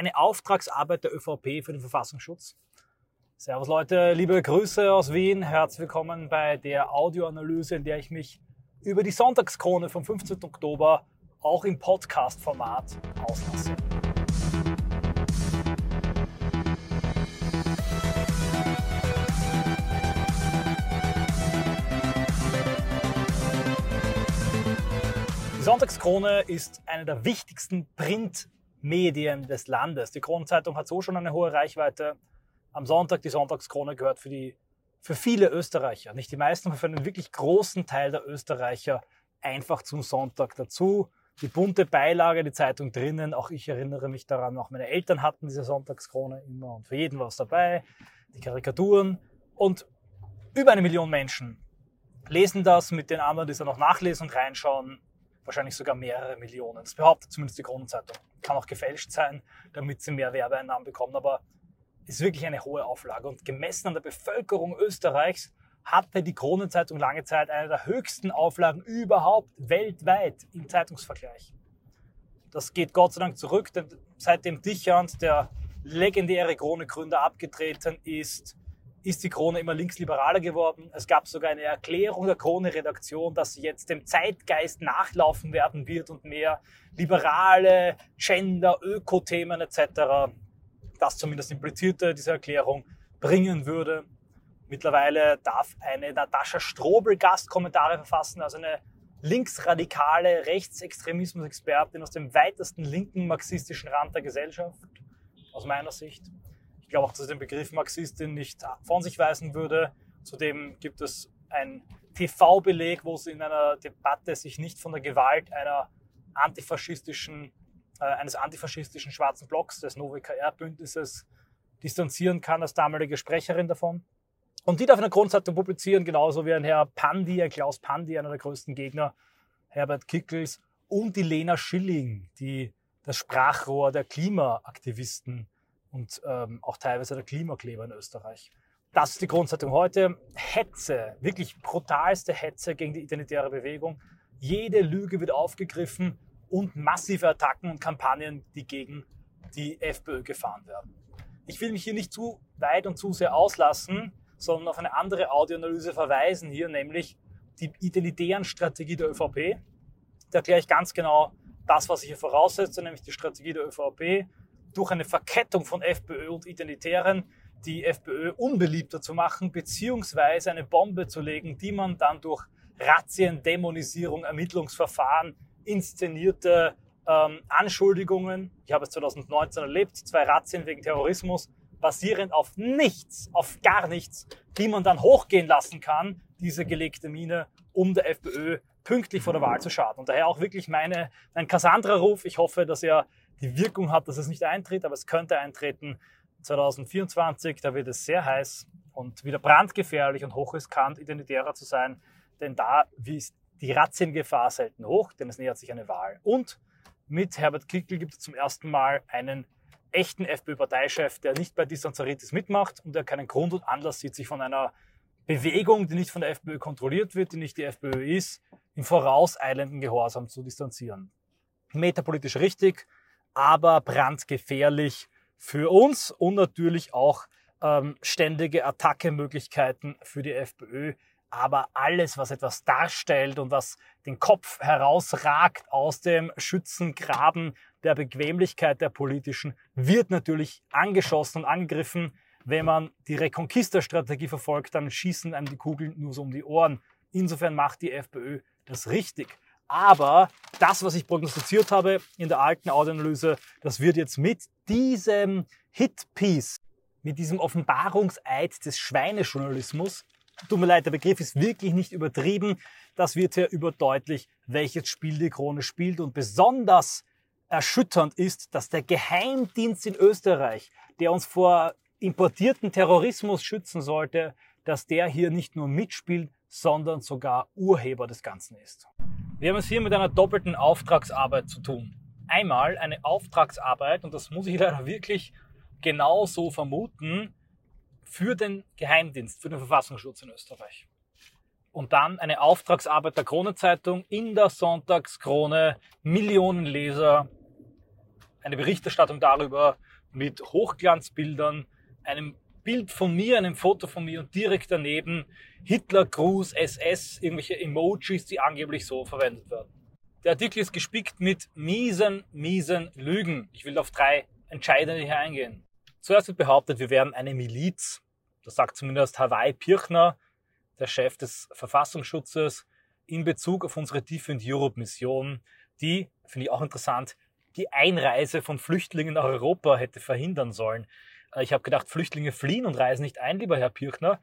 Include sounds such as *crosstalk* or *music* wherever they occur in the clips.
eine Auftragsarbeit der ÖVP für den Verfassungsschutz. Servus Leute, liebe Grüße aus Wien. Herzlich willkommen bei der Audioanalyse, in der ich mich über die Sonntagskrone vom 15. Oktober auch im Podcast-Format auslasse. Die Sonntagskrone ist eine der wichtigsten Printmedien des Landes. Die Kronenzeitung hat so schon eine hohe Reichweite. Am Sonntag, die Sonntagskrone gehört für, die, für viele Österreicher, nicht die meisten, aber für einen wirklich großen Teil der Österreicher einfach zum Sonntag dazu. Die bunte Beilage, die Zeitung drinnen, auch ich erinnere mich daran, auch meine Eltern hatten diese Sonntagskrone immer und für jeden war es dabei. Die Karikaturen und über eine Million Menschen lesen das mit den anderen, die es dann noch nachlesen und reinschauen wahrscheinlich sogar mehrere Millionen. Das behauptet zumindest die Kronenzeitung. Kann auch gefälscht sein, damit sie mehr Werbeeinnahmen bekommen, aber ist wirklich eine hohe Auflage. Und gemessen an der Bevölkerung Österreichs hatte die Kronenzeitung lange Zeit eine der höchsten Auflagen überhaupt weltweit im Zeitungsvergleich. Das geht Gott sei Dank zurück, denn seitdem Dichand, der legendäre Krone-Gründer, abgetreten ist, ist die Krone immer linksliberaler geworden. Es gab sogar eine Erklärung der Krone-Redaktion, dass sie jetzt dem Zeitgeist nachlaufen werden wird und mehr liberale Gender, Öko-Themen etc. Das zumindest implizierte diese Erklärung bringen würde. Mittlerweile darf eine Natascha Strobel Gastkommentare verfassen, also eine linksradikale Rechtsextremismus-Expertin aus dem weitesten linken marxistischen Rand der Gesellschaft, aus meiner Sicht. Ich glaube auch, dass ich den Begriff Marxistin nicht von sich weisen würde. Zudem gibt es ein TV-Beleg, wo sie in einer Debatte sich nicht von der Gewalt einer antifaschistischen, äh, eines antifaschistischen schwarzen Blocks des NoWKR-Bündnisses distanzieren kann als damalige Sprecherin davon. Und die darf in der Kronzeitung publizieren, genauso wie ein Herr Pandi, ein Klaus Pandi, einer der größten Gegner, Herbert Kickels und die Lena Schilling, die das Sprachrohr der Klimaaktivisten und ähm, auch teilweise der Klimakleber in Österreich. Das ist die Grundzeitung heute. Hetze, wirklich brutalste Hetze gegen die identitäre Bewegung. Jede Lüge wird aufgegriffen und massive Attacken und Kampagnen, die gegen die FPÖ gefahren werden. Ich will mich hier nicht zu weit und zu sehr auslassen, sondern auf eine andere Audioanalyse verweisen hier, nämlich die identitären Strategie der ÖVP. Da erkläre ich ganz genau das, was ich hier voraussetze, nämlich die Strategie der ÖVP, durch eine Verkettung von FPÖ und Identitären die FPÖ unbeliebter zu machen, beziehungsweise eine Bombe zu legen, die man dann durch Razzien, Dämonisierung, Ermittlungsverfahren, inszenierte ähm, Anschuldigungen, ich habe es 2019 erlebt, zwei Razzien wegen Terrorismus, basierend auf nichts, auf gar nichts, die man dann hochgehen lassen kann, diese gelegte Mine, um der FPÖ pünktlich vor der Wahl zu schaden. Und daher auch wirklich meine, mein Cassandra-Ruf. Ich hoffe, dass er die Wirkung hat, dass es nicht eintritt, aber es könnte eintreten 2024. Da wird es sehr heiß und wieder brandgefährlich und hochriskant, identitärer zu sein, denn da ist die Razziengefahr selten hoch, denn es nähert sich eine Wahl. Und mit Herbert Kickl gibt es zum ersten Mal einen echten FPÖ-Parteichef, der nicht bei Distanzaritis mitmacht und der keinen Grund und Anlass sieht, sich von einer Bewegung, die nicht von der FPÖ kontrolliert wird, die nicht die FPÖ ist, im vorauseilenden Gehorsam zu distanzieren. Metapolitisch richtig, aber brandgefährlich für uns und natürlich auch ähm, ständige Attackemöglichkeiten für die FPÖ. Aber alles, was etwas darstellt und was den Kopf herausragt aus dem Schützengraben der Bequemlichkeit der politischen, wird natürlich angeschossen und angegriffen. Wenn man die Reconquista-Strategie verfolgt, dann schießen einem die Kugeln nur so um die Ohren. Insofern macht die FPÖ das richtig. Aber das, was ich prognostiziert habe in der alten Audioanalyse, das wird jetzt mit diesem Hitpiece, mit diesem Offenbarungseid des Schweinejournalismus, tut mir leid, der Begriff ist wirklich nicht übertrieben, das wird hier überdeutlich, welches Spiel die Krone spielt und besonders erschütternd ist, dass der Geheimdienst in Österreich, der uns vor importierten Terrorismus schützen sollte, dass der hier nicht nur mitspielt, sondern sogar Urheber des Ganzen ist. Wir haben es hier mit einer doppelten Auftragsarbeit zu tun. Einmal eine Auftragsarbeit, und das muss ich leider wirklich genau so vermuten, für den Geheimdienst, für den Verfassungsschutz in Österreich. Und dann eine Auftragsarbeit der Kronenzeitung in der Sonntagskrone, Millionen Leser, eine Berichterstattung darüber mit Hochglanzbildern, einem Bild von mir, einem Foto von mir und direkt daneben Hitler, Gruß, SS, irgendwelche Emojis, die angeblich so verwendet werden. Der Artikel ist gespickt mit miesen, miesen Lügen. Ich will auf drei entscheidende hier eingehen. Zuerst wird behauptet, wir wären eine Miliz. Das sagt zumindest Hawaii Pirchner, der Chef des Verfassungsschutzes, in Bezug auf unsere Defend Europe Mission, die, finde ich auch interessant, die Einreise von Flüchtlingen nach Europa hätte verhindern sollen. Äh, ich habe gedacht, Flüchtlinge fliehen und reisen nicht ein, lieber Herr Pirchner.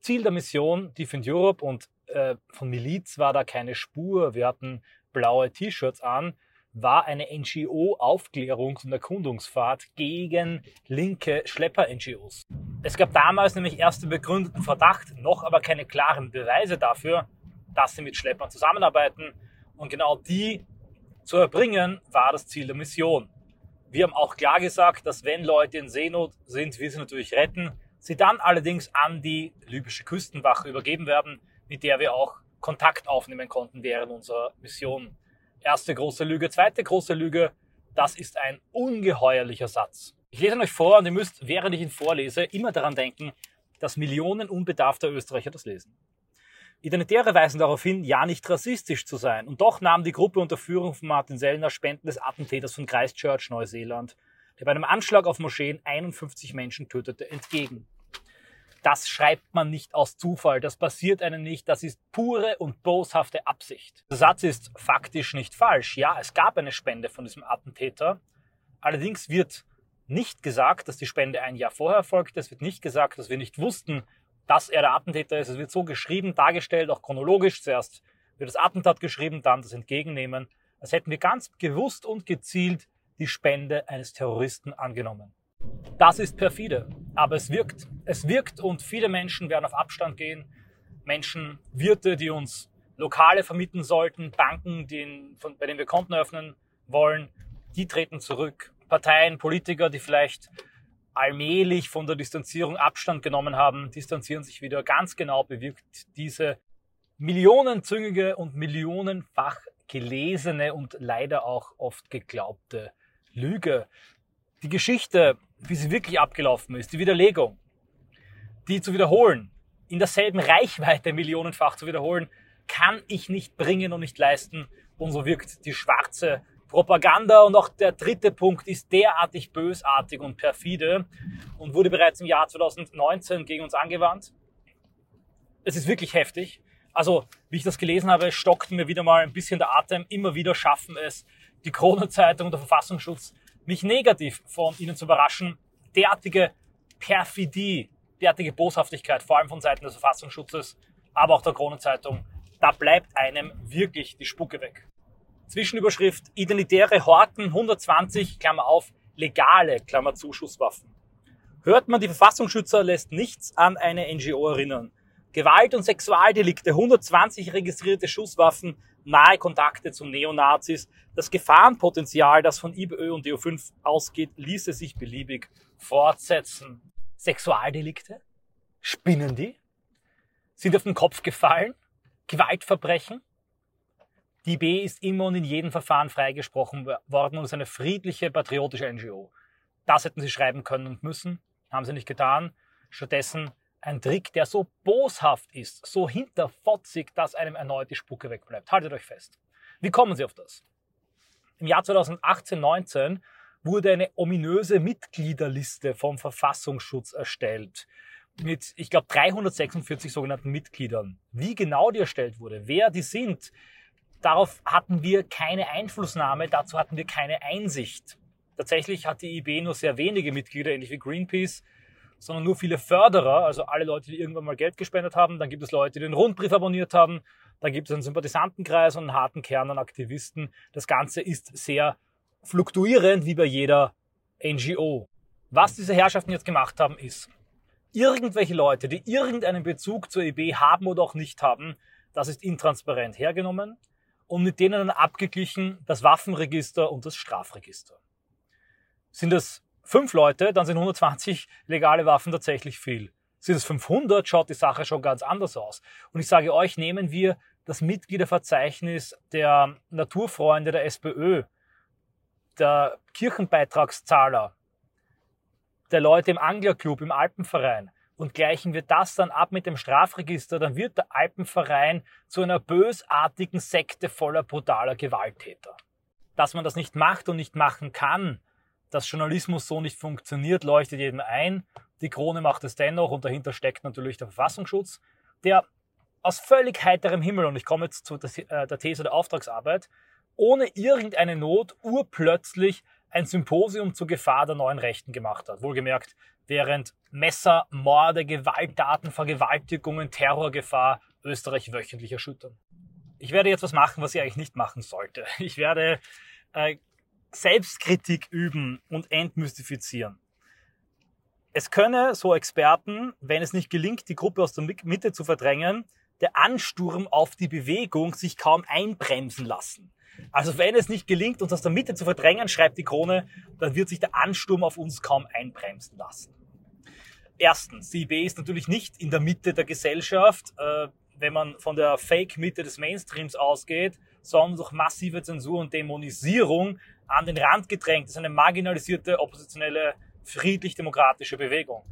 Ziel der Mission Defend Europe und äh, von Miliz war da keine Spur. Wir hatten blaue T-Shirts an, war eine NGO-Aufklärungs- und Erkundungsfahrt gegen linke Schlepper-NGOs. Es gab damals nämlich erst den begründeten Verdacht, noch aber keine klaren Beweise dafür, dass sie mit Schleppern zusammenarbeiten. Und genau die zu erbringen, war das Ziel der Mission. Wir haben auch klar gesagt, dass wenn Leute in Seenot sind, wir sie natürlich retten, sie dann allerdings an die libysche Küstenwache übergeben werden, mit der wir auch Kontakt aufnehmen konnten während unserer Mission. Erste große Lüge, zweite große Lüge, das ist ein ungeheuerlicher Satz. Ich lese ihn euch vor und ihr müsst, während ich ihn vorlese, immer daran denken, dass Millionen unbedarfter Österreicher das lesen. Identitäre weisen darauf hin, ja nicht rassistisch zu sein. Und doch nahm die Gruppe unter Führung von Martin Sellner Spenden des Attentäters von Christchurch, Neuseeland, der bei einem Anschlag auf Moscheen 51 Menschen tötete, entgegen. Das schreibt man nicht aus Zufall, das passiert einem nicht, das ist pure und boshafte Absicht. Der Satz ist faktisch nicht falsch. Ja, es gab eine Spende von diesem Attentäter. Allerdings wird nicht gesagt, dass die Spende ein Jahr vorher erfolgte. Es wird nicht gesagt, dass wir nicht wussten, dass er der Attentäter ist. Es wird so geschrieben, dargestellt, auch chronologisch. Zuerst wird das Attentat geschrieben, dann das Entgegennehmen. Als hätten wir ganz gewusst und gezielt die Spende eines Terroristen angenommen. Das ist perfide, aber es wirkt. Es wirkt und viele Menschen werden auf Abstand gehen. Menschen, Wirte, die uns Lokale vermieten sollten, Banken, die, von, bei denen wir Konten öffnen wollen, die treten zurück. Parteien, Politiker, die vielleicht allmählich von der Distanzierung Abstand genommen haben, distanzieren sich wieder. Ganz genau bewirkt diese millionenzüngige und millionenfach gelesene und leider auch oft geglaubte Lüge. Die Geschichte, wie sie wirklich abgelaufen ist, die Widerlegung, die zu wiederholen, in derselben Reichweite millionenfach zu wiederholen, kann ich nicht bringen und nicht leisten. Und so wirkt die schwarze Propaganda und auch der dritte Punkt ist derartig bösartig und perfide und wurde bereits im Jahr 2019 gegen uns angewandt. Es ist wirklich heftig. Also, wie ich das gelesen habe, stockt mir wieder mal ein bisschen der Atem. Immer wieder schaffen es die Corona-Zeitung und der Verfassungsschutz, mich negativ von ihnen zu überraschen. Derartige Perfidie, derartige Boshaftigkeit, vor allem von Seiten des Verfassungsschutzes, aber auch der Corona-Zeitung, da bleibt einem wirklich die Spucke weg. Zwischenüberschrift Identitäre Horten 120, Klammer auf, legale, Klammer zu, Schusswaffen. Hört man, die Verfassungsschützer lässt nichts an eine NGO erinnern. Gewalt- und Sexualdelikte, 120 registrierte Schusswaffen, nahe Kontakte zu Neonazis. Das Gefahrenpotenzial, das von IBÖ und DO5 ausgeht, ließe sich beliebig fortsetzen. Sexualdelikte? Spinnen die? Sind auf den Kopf gefallen? Gewaltverbrechen? Die IB ist immer und in jedem Verfahren freigesprochen worden und ist eine friedliche, patriotische NGO. Das hätten sie schreiben können und müssen, haben sie nicht getan. Stattdessen ein Trick, der so boshaft ist, so hinterfotzig, dass einem erneut die Spucke wegbleibt. Haltet euch fest. Wie kommen sie auf das? Im Jahr 2018-19 wurde eine ominöse Mitgliederliste vom Verfassungsschutz erstellt mit, ich glaube, 346 sogenannten Mitgliedern. Wie genau die erstellt wurde, wer die sind, Darauf hatten wir keine Einflussnahme, dazu hatten wir keine Einsicht. Tatsächlich hat die IB nur sehr wenige Mitglieder, ähnlich wie Greenpeace, sondern nur viele Förderer, also alle Leute, die irgendwann mal Geld gespendet haben. Dann gibt es Leute, die den Rundbrief abonniert haben. Dann gibt es einen Sympathisantenkreis und einen harten Kern an Aktivisten. Das Ganze ist sehr fluktuierend, wie bei jeder NGO. Was diese Herrschaften jetzt gemacht haben, ist, irgendwelche Leute, die irgendeinen Bezug zur IB haben oder auch nicht haben, das ist intransparent hergenommen, und mit denen dann abgeglichen das Waffenregister und das Strafregister. Sind es fünf Leute, dann sind 120 legale Waffen tatsächlich viel. Sind es 500, schaut die Sache schon ganz anders aus. Und ich sage euch, nehmen wir das Mitgliederverzeichnis der Naturfreunde der SPÖ. der Kirchenbeitragszahler der Leute im Anglerclub, im Alpenverein und gleichen wir das dann ab mit dem Strafregister, dann wird der Alpenverein zu einer bösartigen Sekte voller brutaler Gewalttäter. Dass man das nicht macht und nicht machen kann, dass Journalismus so nicht funktioniert, leuchtet jedem ein. Die Krone macht es dennoch und dahinter steckt natürlich der Verfassungsschutz, der aus völlig heiterem Himmel, und ich komme jetzt zu der äh, These der Auftragsarbeit, ohne irgendeine Not urplötzlich ein Symposium zur Gefahr der neuen Rechten gemacht hat. Wohlgemerkt, während Messer, Morde, Gewalttaten, Vergewaltigungen, Terrorgefahr Österreich wöchentlich erschüttern. Ich werde jetzt was machen, was ich eigentlich nicht machen sollte. *laughs* Ich werde äh, Selbstkritik üben und entmystifizieren. Es könne, so Experten, wenn es nicht gelingt, die Gruppe aus der Mitte zu verdrängen, der Ansturm auf die Bewegung sich kaum einbremsen lassen. Also wenn es nicht gelingt, uns aus der Mitte zu verdrängen, schreibt die Krone, dann wird sich der Ansturm auf uns kaum einbremsen lassen. Erstens, die IB ist natürlich nicht in der Mitte der Gesellschaft, äh, wenn man von der Fake-Mitte des Mainstreams ausgeht, sondern durch massive Zensur und Dämonisierung an den Rand gedrängt. Das ist eine marginalisierte, oppositionelle, friedlich-demokratische Bewegung.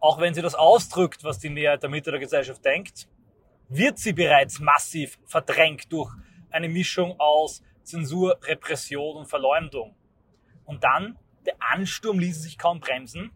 Auch wenn sie das ausdrückt, was die Mehrheit der Mitte der Gesellschaft denkt, wird sie bereits massiv verdrängt durch eine Mischung aus Zensur, Repression und Verleumdung. Und dann, der Ansturm ließe sich kaum bremsen.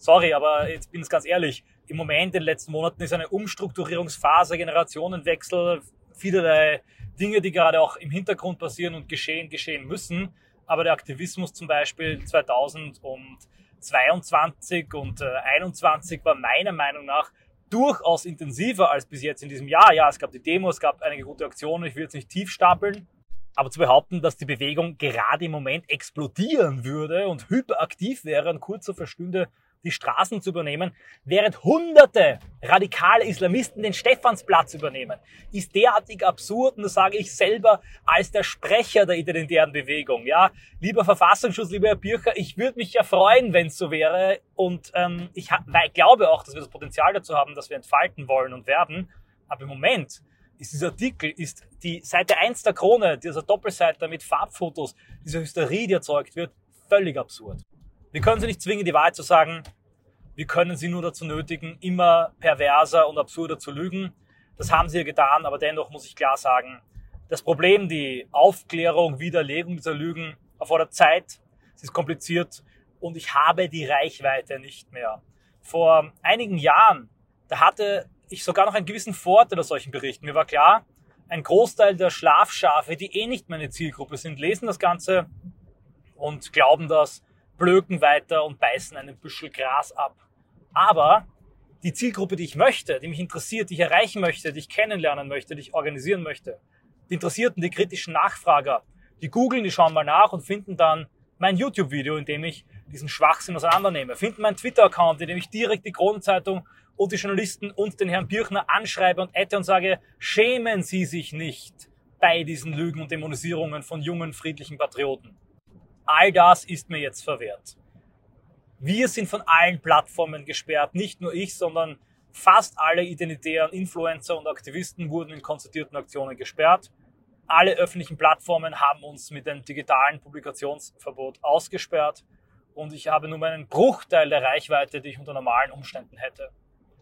Sorry, aber jetzt bin ich ganz ehrlich, im Moment in den letzten Monaten ist eine Umstrukturierungsphase, Generationenwechsel, vielerlei Dinge, die gerade auch im Hintergrund passieren und geschehen, geschehen müssen. Aber der Aktivismus zum Beispiel 2022 und 2021 war meiner Meinung nach durchaus intensiver als bis jetzt in diesem Jahr. Ja, es gab die Demo, es gab einige gute Aktionen, ich will jetzt nicht tief stapeln. Aber zu behaupten, dass die Bewegung gerade im Moment explodieren würde und hyperaktiv wäre und kurz so verstünde, die Straßen zu übernehmen, während hunderte radikale Islamisten den Stephansplatz übernehmen, ist derartig absurd und das sage ich selber als der Sprecher der identitären Bewegung. Ja, lieber Verfassungsschutz, lieber Herr Bircher, ich würde mich ja freuen, wenn es so wäre und ähm, ich glaube auch, dass wir das Potenzial dazu haben, dass wir entfalten wollen und werden. Aber im Moment ist dieser Artikel, ist die Seite 1 der Krone, dieser Doppelseite mit Farbfotos, diese Hysterie, die erzeugt wird, völlig absurd. Wir können sie nicht zwingen, die Wahrheit zu sagen. Wir können sie nur dazu nötigen, immer perverser und absurder zu lügen. Das haben sie ja getan, aber dennoch muss ich klar sagen, das Problem, die Aufklärung, Widerlegung dieser Lügen erfordert Zeit, es ist kompliziert und ich habe die Reichweite nicht mehr. Vor einigen Jahren, da hatte ich sogar noch einen gewissen Vorteil aus solchen Berichten. Mir war klar, ein Großteil der Schlafschafe, die eh nicht meine Zielgruppe sind, lesen das Ganze und glauben das blöken weiter und beißen einen Büschel Gras ab. Aber die Zielgruppe, die ich möchte, die mich interessiert, die ich erreichen möchte, die ich kennenlernen möchte, die ich organisieren möchte, die Interessierten, die kritischen Nachfrager, die googeln, die schauen mal nach und finden dann mein YouTube-Video, in dem ich diesen Schwachsinn auseinandernehme, finden meinen Twitter-Account, in dem ich direkt die Kronenzeitung und die Journalisten und den Herrn Birchner anschreibe und ette und sage, schämen Sie sich nicht bei diesen Lügen und Dämonisierungen von jungen, friedlichen Patrioten. All das ist mir jetzt verwehrt. Wir sind von allen Plattformen gesperrt, nicht nur ich, sondern fast alle identitären Influencer und Aktivisten wurden in konzertierten Aktionen gesperrt. Alle öffentlichen Plattformen haben uns mit dem digitalen Publikationsverbot ausgesperrt und ich habe nur meinen Bruchteil der Reichweite, die ich unter normalen Umständen hätte.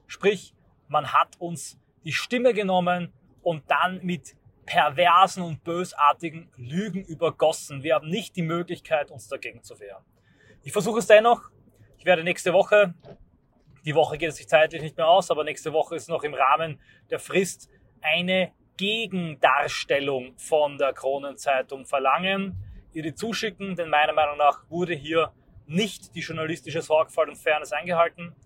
Sprich, man hat uns die Stimme genommen und dann mit perversen und bösartigen Lügen übergossen. Wir haben nicht die Möglichkeit, uns dagegen zu wehren. Ich versuche es dennoch. Ich werde nächste Woche, die Woche geht es sich zeitlich nicht mehr aus, aber nächste Woche ist noch im Rahmen der Frist eine Gegendarstellung von der Kronenzeitung verlangen, ihr die zuschicken, denn meiner Meinung nach wurde hier nicht die journalistische Sorgfalt und Fairness eingehalten.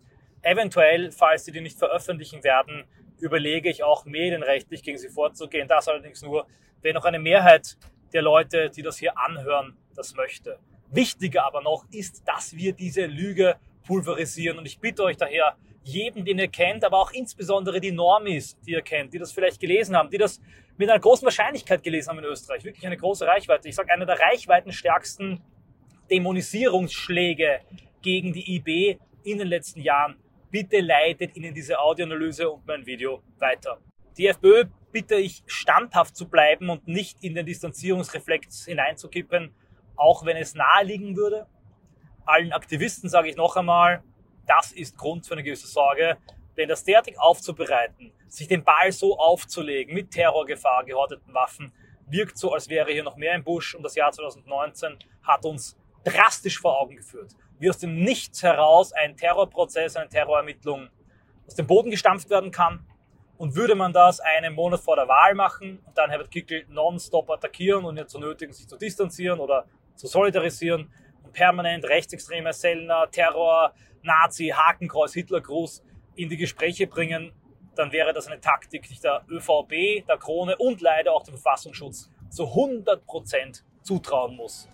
Eventuell, falls sie die nicht veröffentlichen werden, überlege ich auch medienrechtlich gegen sie vorzugehen. Das allerdings nur, wenn noch eine Mehrheit der Leute, die das hier anhören, das möchte. Wichtiger aber noch ist, dass wir diese Lüge pulverisieren. Und ich bitte euch daher, jedem, den ihr kennt, aber auch insbesondere die Normis, die ihr kennt, die das vielleicht gelesen haben, die das mit einer großen Wahrscheinlichkeit gelesen haben in Österreich, wirklich eine große Reichweite. Ich sage, einer der reichweitenstärksten Dämonisierungsschläge gegen die IB in den letzten Jahren bitte leitet Ihnen diese Audioanalyse und mein Video weiter. Die FPÖ bitte ich standhaft zu bleiben und nicht in den Distanzierungsreflex hineinzukippen auch wenn es naheliegen würde. Allen Aktivisten sage ich noch einmal, das ist Grund für eine gewisse Sorge, denn das derartig aufzubereiten, sich den Ball so aufzulegen mit Terrorgefahr, gehorteten Waffen, wirkt so, als wäre hier noch mehr im Busch und das Jahr 2019 hat uns drastisch vor Augen geführt. Wie aus dem Nichts heraus ein Terrorprozess, eine Terrorermittlung aus dem Boden gestampft werden kann. Und würde man das einen Monat vor der Wahl machen und dann Herbert Kickel nonstop attackieren und ihn zu nötigen, sich zu distanzieren oder zu solidarisieren und permanent rechtsextreme Sellner, Terror, Nazi, Hakenkreuz, Hitlergruß in die Gespräche bringen, dann wäre das eine Taktik, die der ÖVP, der Krone und leider auch dem Verfassungsschutz zu 100 Prozent zutrauen muss.